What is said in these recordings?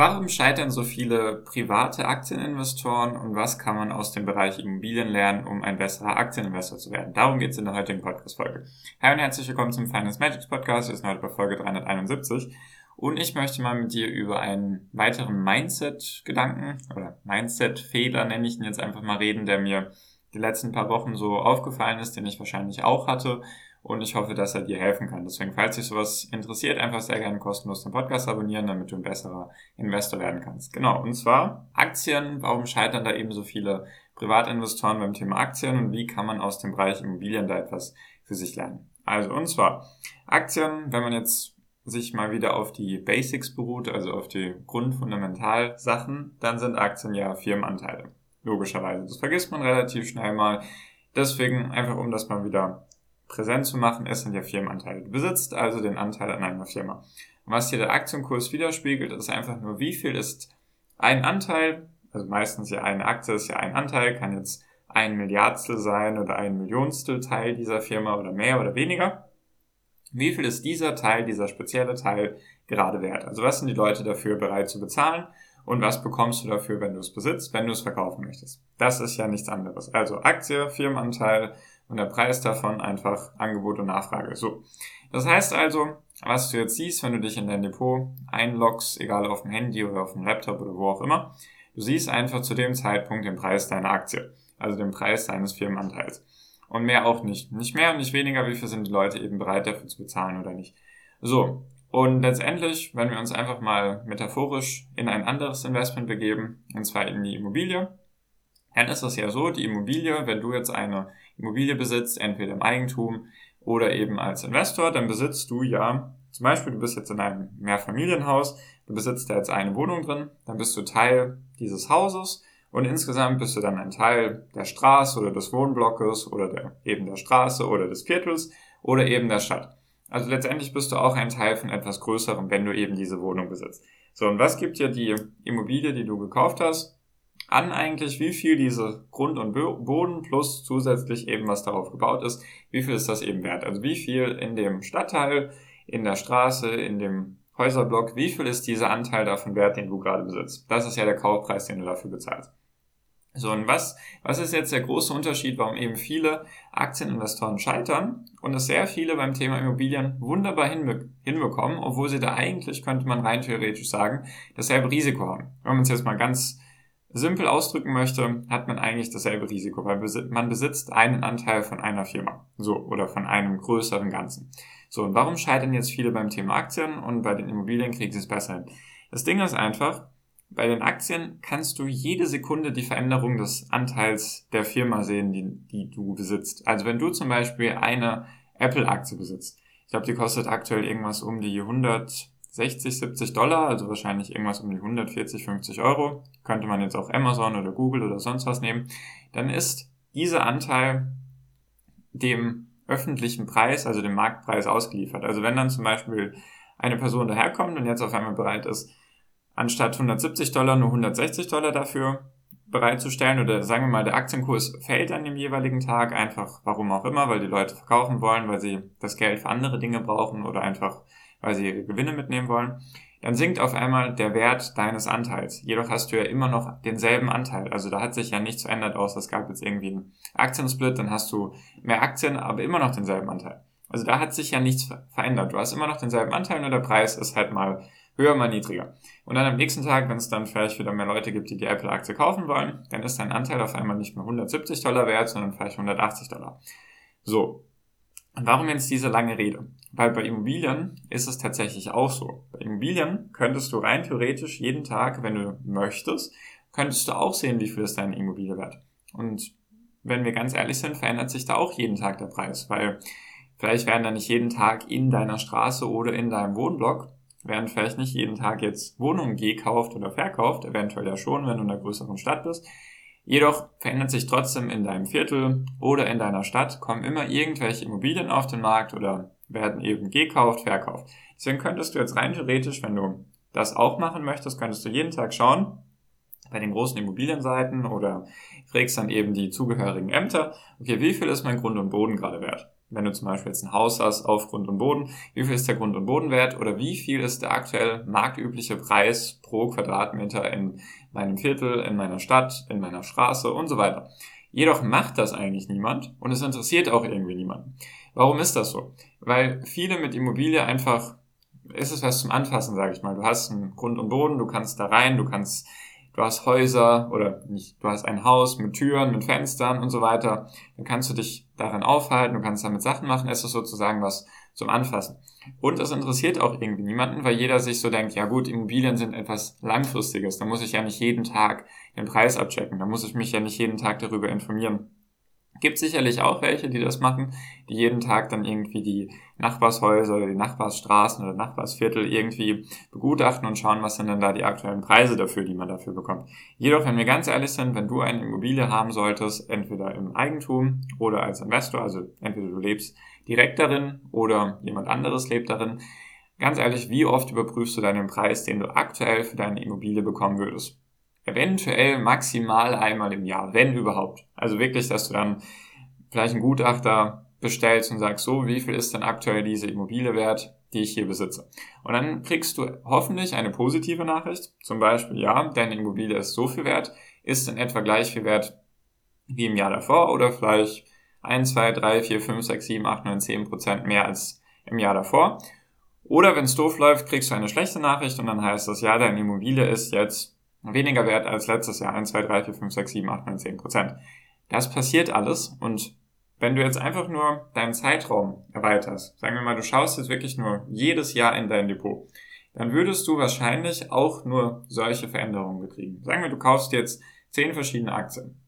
Warum scheitern so viele private Aktieninvestoren und was kann man aus dem Bereich Immobilien lernen, um ein besserer Aktieninvestor zu werden? Darum geht es in der heutigen Podcast-Folge. Hi und herzlich willkommen zum Finance Magics Podcast. Wir sind heute bei Folge 371 und ich möchte mal mit dir über einen weiteren Mindset-Gedanken oder Mindset-Fehler nenne ich ihn jetzt einfach mal reden, der mir die letzten paar Wochen so aufgefallen ist, den ich wahrscheinlich auch hatte und ich hoffe, dass er dir helfen kann. Deswegen, falls dich sowas interessiert, einfach sehr gerne kostenlos den Podcast abonnieren, damit du ein besserer Investor werden kannst. Genau, und zwar Aktien. Warum scheitern da eben so viele Privatinvestoren beim Thema Aktien und wie kann man aus dem Bereich Immobilien da etwas für sich lernen? Also, und zwar Aktien, wenn man jetzt sich mal wieder auf die Basics beruht, also auf die Grundfundamentalsachen, dann sind Aktien ja Firmenanteile. Logischerweise. Das vergisst man relativ schnell mal. Deswegen einfach, um das mal wieder präsent zu machen, es sind ja Firmenanteile. Du besitzt also den Anteil an einer Firma. Und was hier der Aktienkurs widerspiegelt, ist einfach nur, wie viel ist ein Anteil, also meistens ja eine Aktie ist ja ein Anteil, kann jetzt ein Milliardstel sein oder ein Millionstel Teil dieser Firma oder mehr oder weniger. Wie viel ist dieser Teil, dieser spezielle Teil gerade wert? Also was sind die Leute dafür bereit zu bezahlen und was bekommst du dafür, wenn du es besitzt, wenn du es verkaufen möchtest? Das ist ja nichts anderes. Also Aktie, Firmenanteil und der Preis davon einfach Angebot und Nachfrage. So. Das heißt also, was du jetzt siehst, wenn du dich in dein Depot einloggst, egal auf dem Handy oder auf dem Laptop oder wo auch immer, du siehst einfach zu dem Zeitpunkt den Preis deiner Aktie, also den Preis deines Firmenanteils. Und mehr auch nicht. Nicht mehr und nicht weniger, wie viel sind die Leute eben bereit dafür zu bezahlen oder nicht. So. Und letztendlich, wenn wir uns einfach mal metaphorisch in ein anderes Investment begeben, und zwar in die Immobilie, dann ist es ja so, die Immobilie, wenn du jetzt eine Immobilie besitzt, entweder im Eigentum oder eben als Investor, dann besitzt du ja, zum Beispiel, du bist jetzt in einem Mehrfamilienhaus, du besitzt da jetzt eine Wohnung drin, dann bist du Teil dieses Hauses und insgesamt bist du dann ein Teil der Straße oder des Wohnblockes oder der, eben der Straße oder des Viertels oder eben der Stadt. Also letztendlich bist du auch ein Teil von etwas Größerem, wenn du eben diese Wohnung besitzt. So, und was gibt dir die Immobilie, die du gekauft hast? An eigentlich, wie viel diese Grund und Boden plus zusätzlich eben was darauf gebaut ist, wie viel ist das eben wert? Also wie viel in dem Stadtteil, in der Straße, in dem Häuserblock, wie viel ist dieser Anteil davon wert, den du gerade besitzt? Das ist ja der Kaufpreis, den du dafür bezahlst. So, und was, was ist jetzt der große Unterschied, warum eben viele Aktieninvestoren scheitern und es sehr viele beim Thema Immobilien wunderbar hinbe hinbekommen, obwohl sie da eigentlich, könnte man rein theoretisch sagen, dasselbe Risiko haben. Wenn man es jetzt mal ganz simpel ausdrücken möchte, hat man eigentlich dasselbe Risiko, weil man besitzt einen Anteil von einer Firma. So, oder von einem größeren Ganzen. So, und warum scheitern jetzt viele beim Thema Aktien und bei den Immobilien kriegen sie es besser hin? Das Ding ist einfach, bei den Aktien kannst du jede Sekunde die Veränderung des Anteils der Firma sehen, die, die du besitzt. Also wenn du zum Beispiel eine Apple-Aktie besitzt, ich glaube, die kostet aktuell irgendwas um die 100 60, 70 Dollar, also wahrscheinlich irgendwas um die 140, 50 Euro, könnte man jetzt auch Amazon oder Google oder sonst was nehmen, dann ist dieser Anteil dem öffentlichen Preis, also dem Marktpreis ausgeliefert. Also wenn dann zum Beispiel eine Person daherkommt und jetzt auf einmal bereit ist, anstatt 170 Dollar nur 160 Dollar dafür bereitzustellen oder sagen wir mal, der Aktienkurs fällt an dem jeweiligen Tag, einfach warum auch immer, weil die Leute verkaufen wollen, weil sie das Geld für andere Dinge brauchen oder einfach weil sie ihre Gewinne mitnehmen wollen, dann sinkt auf einmal der Wert deines Anteils. Jedoch hast du ja immer noch denselben Anteil. Also da hat sich ja nichts verändert, außer es gab jetzt irgendwie einen Aktiensplit, dann hast du mehr Aktien, aber immer noch denselben Anteil. Also da hat sich ja nichts verändert. Du hast immer noch denselben Anteil, nur der Preis ist halt mal höher, mal niedriger. Und dann am nächsten Tag, wenn es dann vielleicht wieder mehr Leute gibt, die die Apple-Aktie kaufen wollen, dann ist dein Anteil auf einmal nicht mehr 170 Dollar wert, sondern vielleicht 180 Dollar. So, und warum jetzt diese lange Rede? Weil bei Immobilien ist es tatsächlich auch so. Bei Immobilien könntest du rein theoretisch jeden Tag, wenn du möchtest, könntest du auch sehen, wie viel ist deine Immobilie wert. Und wenn wir ganz ehrlich sind, verändert sich da auch jeden Tag der Preis, weil vielleicht werden da nicht jeden Tag in deiner Straße oder in deinem Wohnblock während vielleicht nicht jeden Tag jetzt Wohnungen gekauft oder verkauft, eventuell ja schon, wenn du in einer größeren Stadt bist. Jedoch verändert sich trotzdem in deinem Viertel oder in deiner Stadt, kommen immer irgendwelche Immobilien auf den Markt oder werden eben gekauft, verkauft. Deswegen könntest du jetzt rein theoretisch, wenn du das auch machen möchtest, könntest du jeden Tag schauen, bei den großen Immobilienseiten oder fragst dann eben die zugehörigen Ämter, okay, wie viel ist mein Grund und Boden gerade wert? Wenn du zum Beispiel jetzt ein Haus hast auf Grund und Boden, wie viel ist der Grund und Boden wert oder wie viel ist der aktuell marktübliche Preis pro Quadratmeter in meinem Viertel, in meiner Stadt, in meiner Straße und so weiter. Jedoch macht das eigentlich niemand und es interessiert auch irgendwie niemanden. Warum ist das so? Weil viele mit Immobilie einfach, ist es was zum Anfassen, sage ich mal. Du hast einen Grund und Boden, du kannst da rein, du kannst du hast Häuser oder nicht, du hast ein Haus mit Türen, mit Fenstern und so weiter, dann kannst du dich darin aufhalten, du kannst damit Sachen machen, es ist sozusagen was zum Anfassen. Und es interessiert auch irgendwie niemanden, weil jeder sich so denkt, ja gut, Immobilien sind etwas Langfristiges, da muss ich ja nicht jeden Tag den Preis abchecken, da muss ich mich ja nicht jeden Tag darüber informieren. Gibt sicherlich auch welche, die das machen, die jeden Tag dann irgendwie die Nachbarshäuser oder die Nachbarsstraßen oder Nachbarsviertel irgendwie begutachten und schauen, was sind denn da die aktuellen Preise dafür, die man dafür bekommt. Jedoch, wenn wir ganz ehrlich sind, wenn du eine Immobilie haben solltest, entweder im Eigentum oder als Investor, also entweder du lebst direkt darin oder jemand anderes lebt darin, ganz ehrlich, wie oft überprüfst du deinen Preis, den du aktuell für deine Immobilie bekommen würdest? Eventuell maximal einmal im Jahr, wenn überhaupt. Also wirklich, dass du dann vielleicht einen Gutachter bestellst und sagst, so, wie viel ist denn aktuell diese Immobilie wert, die ich hier besitze? Und dann kriegst du hoffentlich eine positive Nachricht. Zum Beispiel, ja, deine Immobilie ist so viel wert, ist in etwa gleich viel wert wie im Jahr davor oder vielleicht 1, 2, 3, 4, 5, 6, 7, 8, 9, 10 Prozent mehr als im Jahr davor. Oder wenn es doof läuft, kriegst du eine schlechte Nachricht und dann heißt das, ja, deine Immobilie ist jetzt weniger wert als letztes Jahr. 1, 2, 3, 4, 5, 6, 7, 8, 9, 10 Prozent. Das passiert alles und wenn du jetzt einfach nur deinen Zeitraum erweiterst, sagen wir mal, du schaust jetzt wirklich nur jedes Jahr in dein Depot, dann würdest du wahrscheinlich auch nur solche Veränderungen bekriegen. Sagen wir, du kaufst jetzt 10 verschiedene Aktien.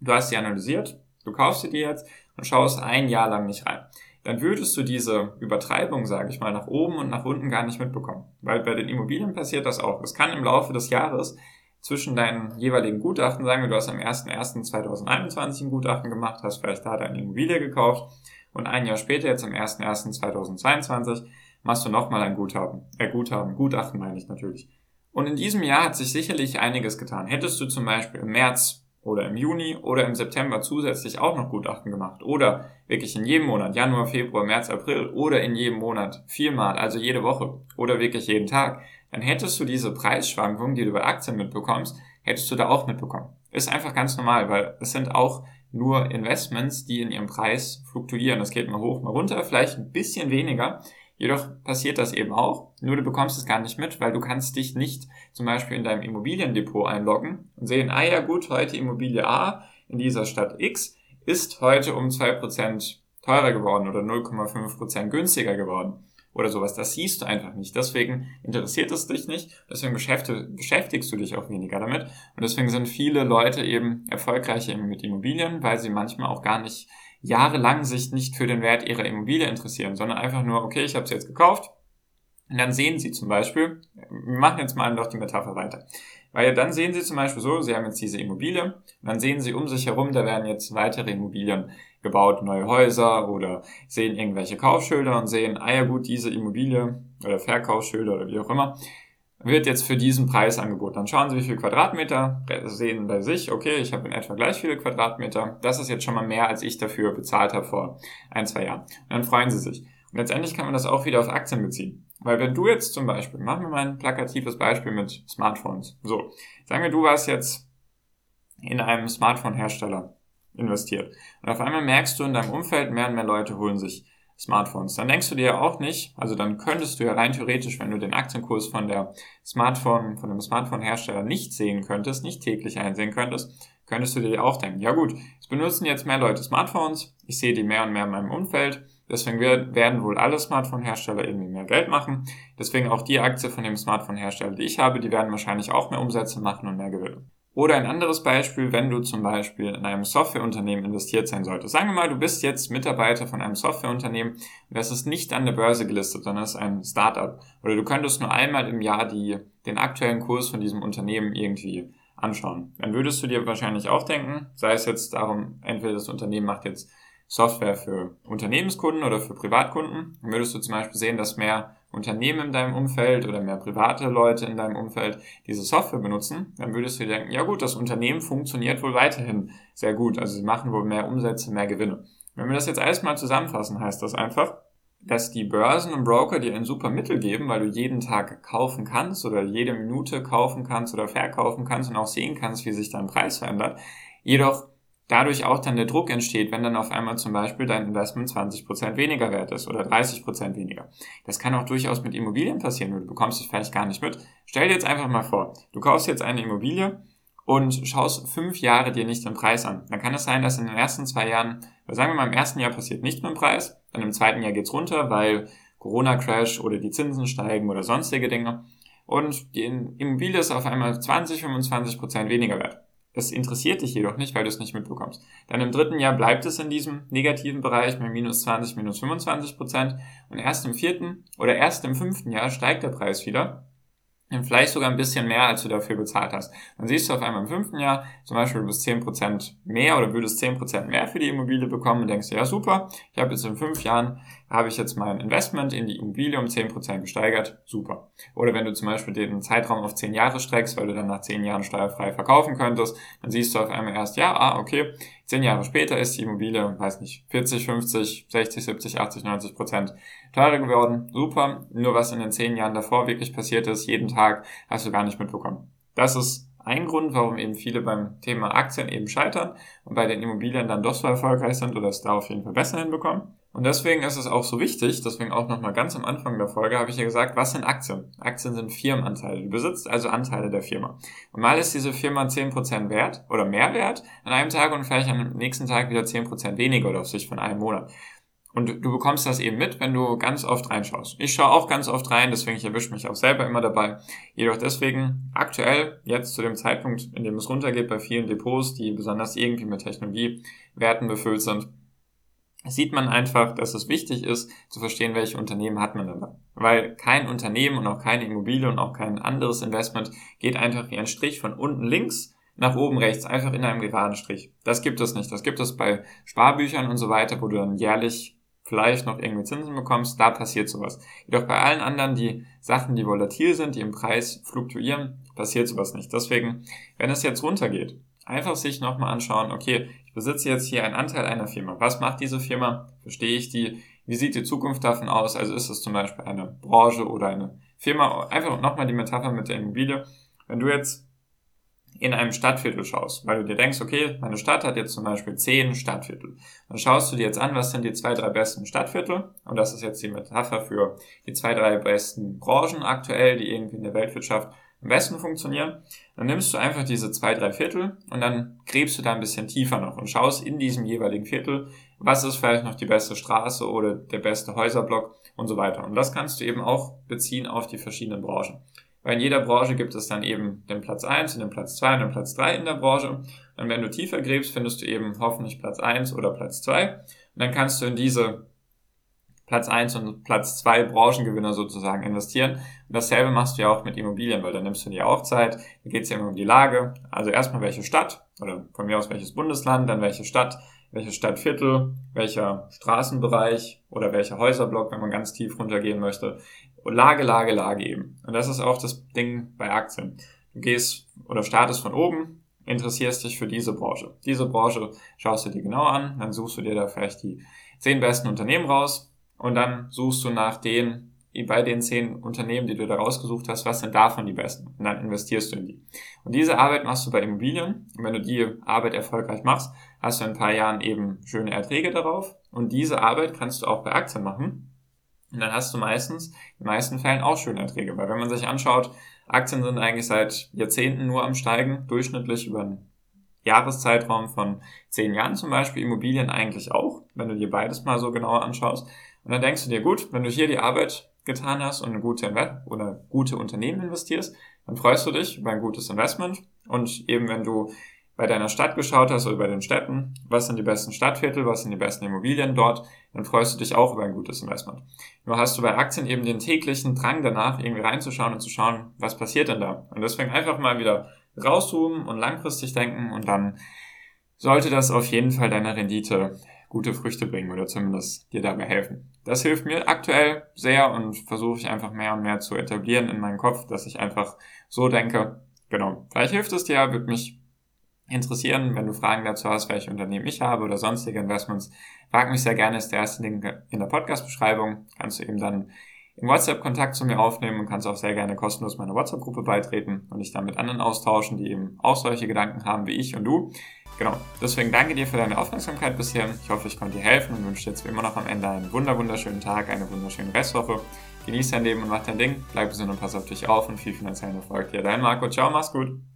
Du hast sie analysiert, du kaufst sie dir jetzt und schaust ein Jahr lang nicht rein dann würdest du diese Übertreibung, sage ich mal, nach oben und nach unten gar nicht mitbekommen. Weil bei den Immobilien passiert das auch. Es kann im Laufe des Jahres zwischen deinen jeweiligen Gutachten, sagen wir, du hast am 01.01.2021 ein Gutachten gemacht, hast vielleicht da deine Immobilie gekauft und ein Jahr später, jetzt am 01.01.2022, machst du nochmal ein Guthaben, äh, Guthaben, Gutachten meine ich natürlich. Und in diesem Jahr hat sich sicherlich einiges getan. Hättest du zum Beispiel im März oder im Juni oder im September zusätzlich auch noch Gutachten gemacht oder wirklich in jedem Monat, Januar, Februar, März, April oder in jedem Monat viermal, also jede Woche oder wirklich jeden Tag, dann hättest du diese Preisschwankungen, die du bei Aktien mitbekommst, hättest du da auch mitbekommen. Ist einfach ganz normal, weil es sind auch nur Investments, die in ihrem Preis fluktuieren. Das geht mal hoch, mal runter, vielleicht ein bisschen weniger, Jedoch passiert das eben auch, nur du bekommst es gar nicht mit, weil du kannst dich nicht zum Beispiel in deinem Immobiliendepot einloggen und sehen, ah ja gut, heute Immobilie A in dieser Stadt X ist heute um 2% teurer geworden oder 0,5% günstiger geworden oder sowas. Das siehst du einfach nicht. Deswegen interessiert es dich nicht. Deswegen beschäftigst du dich auch weniger damit. Und deswegen sind viele Leute eben erfolgreicher mit Immobilien, weil sie manchmal auch gar nicht jahrelang sich nicht für den Wert ihrer Immobilie interessieren, sondern einfach nur, okay, ich habe sie jetzt gekauft. Und dann sehen sie zum Beispiel, wir machen jetzt mal noch die Metapher weiter. Weil dann sehen sie zum Beispiel so, sie haben jetzt diese Immobilie, und dann sehen sie um sich herum, da werden jetzt weitere Immobilien gebaut, neue Häuser oder sehen irgendwelche Kaufschilder und sehen, ah ja gut, diese Immobilie oder Verkaufsschilder oder wie auch immer, wird jetzt für diesen Preis angeboten. Dann schauen Sie, wie viele Quadratmeter, sehen bei sich, okay, ich habe in etwa gleich viele Quadratmeter. Das ist jetzt schon mal mehr, als ich dafür bezahlt habe vor ein, zwei Jahren. Und dann freuen Sie sich. Und letztendlich kann man das auch wieder auf Aktien beziehen. Weil wenn du jetzt zum Beispiel, machen wir mal ein plakatives Beispiel mit Smartphones. So, sagen wir, du warst jetzt in einem Smartphone-Hersteller investiert. Und auf einmal merkst du in deinem Umfeld, mehr und mehr Leute holen sich Smartphones. Dann denkst du dir ja auch nicht, also dann könntest du ja rein theoretisch, wenn du den Aktienkurs von der Smartphone, von dem Smartphone-Hersteller nicht sehen könntest, nicht täglich einsehen könntest, könntest du dir auch denken, ja gut, es benutzen jetzt mehr Leute Smartphones, ich sehe die mehr und mehr in meinem Umfeld, deswegen werden wohl alle Smartphone-Hersteller irgendwie mehr Geld machen, deswegen auch die Aktie von dem Smartphone-Hersteller, die ich habe, die werden wahrscheinlich auch mehr Umsätze machen und mehr Gewinne. Oder ein anderes Beispiel, wenn du zum Beispiel in einem Softwareunternehmen investiert sein solltest. Sagen wir mal, du bist jetzt Mitarbeiter von einem Softwareunternehmen das ist nicht an der Börse gelistet, sondern es ist ein Startup. Oder du könntest nur einmal im Jahr die, den aktuellen Kurs von diesem Unternehmen irgendwie anschauen. Dann würdest du dir wahrscheinlich auch denken, sei es jetzt darum, entweder das Unternehmen macht jetzt Software für Unternehmenskunden oder für Privatkunden, dann würdest du zum Beispiel sehen, dass mehr Unternehmen in deinem Umfeld oder mehr private Leute in deinem Umfeld diese Software benutzen, dann würdest du dir denken, ja gut, das Unternehmen funktioniert wohl weiterhin sehr gut. Also sie machen wohl mehr Umsätze, mehr Gewinne. Wenn wir das jetzt alles mal zusammenfassen, heißt das einfach, dass die Börsen und Broker dir ein super Mittel geben, weil du jeden Tag kaufen kannst oder jede Minute kaufen kannst oder verkaufen kannst und auch sehen kannst, wie sich dein Preis verändert. Jedoch dadurch auch dann der Druck entsteht, wenn dann auf einmal zum Beispiel dein Investment 20% weniger wert ist oder 30% weniger. Das kann auch durchaus mit Immobilien passieren, du bekommst es vielleicht gar nicht mit. Stell dir jetzt einfach mal vor, du kaufst jetzt eine Immobilie und schaust fünf Jahre dir nicht den Preis an. Dann kann es sein, dass in den ersten zwei Jahren, sagen wir mal im ersten Jahr passiert nicht mit dem Preis, dann im zweiten Jahr geht's runter, weil Corona-Crash oder die Zinsen steigen oder sonstige Dinge. Und die Immobilie ist auf einmal 20, 25 Prozent weniger wert. Es interessiert dich jedoch nicht, weil du es nicht mitbekommst. Dann im dritten Jahr bleibt es in diesem negativen Bereich mit minus 20, minus 25 Prozent. Und erst im vierten oder erst im fünften Jahr steigt der Preis wieder vielleicht sogar ein bisschen mehr, als du dafür bezahlt hast. Dann siehst du auf einmal im fünften Jahr, zum Beispiel du bist 10% mehr oder würdest 10% mehr für die Immobilie bekommen und denkst dir, ja super, ich habe jetzt in fünf Jahren, habe ich jetzt mein Investment in die Immobilie um 10% gesteigert, super. Oder wenn du zum Beispiel den Zeitraum auf 10 Jahre streckst, weil du dann nach 10 Jahren steuerfrei verkaufen könntest, dann siehst du auf einmal erst, ja, ah, okay, 10 Jahre später ist die Immobilie, weiß nicht, 40, 50, 60, 70, 80, 90 Prozent teurer geworden. Super. Nur was in den 10 Jahren davor wirklich passiert ist, jeden Tag, hast du gar nicht mitbekommen. Das ist ein Grund, warum eben viele beim Thema Aktien eben scheitern und bei den Immobilien dann doch so erfolgreich sind oder es da auf jeden Fall besser hinbekommen. Und deswegen ist es auch so wichtig, deswegen auch nochmal ganz am Anfang der Folge habe ich ja gesagt, was sind Aktien? Aktien sind Firmenanteile. Du besitzt also Anteile der Firma. Und mal ist diese Firma 10% wert oder mehr wert an einem Tag und vielleicht am nächsten Tag wieder 10% weniger oder auf sich von einem Monat. Und du bekommst das eben mit, wenn du ganz oft reinschaust. Ich schaue auch ganz oft rein, deswegen ich erwische mich auch selber immer dabei. Jedoch deswegen aktuell, jetzt zu dem Zeitpunkt, in dem es runtergeht bei vielen Depots, die besonders irgendwie mit Technologiewerten befüllt sind, sieht man einfach, dass es wichtig ist, zu verstehen, welche Unternehmen hat man da. Weil kein Unternehmen und auch keine Immobilie und auch kein anderes Investment geht einfach wie ein Strich von unten links nach oben rechts, einfach in einem geraden Strich. Das gibt es nicht. Das gibt es bei Sparbüchern und so weiter, wo du dann jährlich vielleicht noch irgendwie Zinsen bekommst, da passiert sowas. Jedoch bei allen anderen, die Sachen, die volatil sind, die im Preis fluktuieren, passiert sowas nicht. Deswegen, wenn es jetzt runtergeht, einfach sich nochmal anschauen, okay, ich besitze jetzt hier einen Anteil einer Firma. Was macht diese Firma? Verstehe ich die? Wie sieht die Zukunft davon aus? Also ist es zum Beispiel eine Branche oder eine Firma? Einfach nochmal die Metapher mit der Immobilie. Wenn du jetzt in einem Stadtviertel schaust, weil du dir denkst, okay, meine Stadt hat jetzt zum Beispiel zehn Stadtviertel. Dann schaust du dir jetzt an, was sind die zwei, drei besten Stadtviertel? Und das ist jetzt die Metapher für die zwei, drei besten Branchen aktuell, die irgendwie in der Weltwirtschaft am besten funktionieren. Dann nimmst du einfach diese zwei, drei Viertel und dann gräbst du da ein bisschen tiefer noch und schaust in diesem jeweiligen Viertel, was ist vielleicht noch die beste Straße oder der beste Häuserblock und so weiter. Und das kannst du eben auch beziehen auf die verschiedenen Branchen. Weil in jeder Branche gibt es dann eben den Platz 1 und den Platz 2 und den Platz 3 in der Branche. Und wenn du tiefer gräbst, findest du eben hoffentlich Platz 1 oder Platz 2. Und dann kannst du in diese Platz 1 und Platz 2 Branchengewinner sozusagen investieren. Und dasselbe machst du ja auch mit Immobilien, weil dann nimmst du dir auch Zeit. Da geht es ja immer um die Lage. Also erstmal welche Stadt oder von mir aus welches Bundesland, dann welche Stadt, welches Stadtviertel, welcher Straßenbereich oder welcher Häuserblock, wenn man ganz tief runtergehen möchte, Lage, Lage, Lage eben. Und das ist auch das Ding bei Aktien. Du gehst oder startest von oben, interessierst dich für diese Branche. Diese Branche schaust du dir genau an, dann suchst du dir da vielleicht die zehn besten Unternehmen raus und dann suchst du nach den, bei den zehn Unternehmen, die du da rausgesucht hast, was sind davon die besten? Und dann investierst du in die. Und diese Arbeit machst du bei Immobilien. Und wenn du die Arbeit erfolgreich machst, hast du in ein paar Jahren eben schöne Erträge darauf. Und diese Arbeit kannst du auch bei Aktien machen. Und dann hast du meistens, in den meisten Fällen auch schöne Erträge. Weil wenn man sich anschaut, Aktien sind eigentlich seit Jahrzehnten nur am Steigen, durchschnittlich über einen Jahreszeitraum von zehn Jahren zum Beispiel, Immobilien eigentlich auch, wenn du dir beides mal so genauer anschaust. Und dann denkst du dir, gut, wenn du hier die Arbeit getan hast und eine gute oder gute Unternehmen investierst, dann freust du dich über ein gutes Investment und eben wenn du bei deiner Stadt geschaut hast oder bei den Städten, was sind die besten Stadtviertel, was sind die besten Immobilien dort, dann freust du dich auch über ein gutes Investment. Nur hast du bei Aktien eben den täglichen Drang danach, irgendwie reinzuschauen und zu schauen, was passiert denn da. Und deswegen einfach mal wieder rauszoomen und langfristig denken und dann sollte das auf jeden Fall deiner Rendite gute Früchte bringen oder zumindest dir dabei helfen. Das hilft mir aktuell sehr und versuche ich einfach mehr und mehr zu etablieren in meinem Kopf, dass ich einfach so denke. Genau, vielleicht hilft es dir, würde mich interessieren. Wenn du Fragen dazu hast, welche Unternehmen ich habe oder sonstige Investments, frag mich sehr gerne. Ist der erste Link in der Podcast-Beschreibung. Kannst du eben dann im WhatsApp Kontakt zu mir aufnehmen und kannst auch sehr gerne kostenlos meiner WhatsApp-Gruppe beitreten und dich dann mit anderen austauschen, die eben auch solche Gedanken haben wie ich und du. Genau, deswegen danke dir für deine Aufmerksamkeit bisher. Ich hoffe, ich konnte dir helfen und wünsche dir jetzt wie immer noch am Ende einen wunder wunderschönen Tag, eine wunderschöne Restwoche. Genieß dein Leben und mach dein Ding, bleib gesund und pass auf dich auf und viel finanziellen Erfolg dir. Dein Marco, ciao, mach's gut.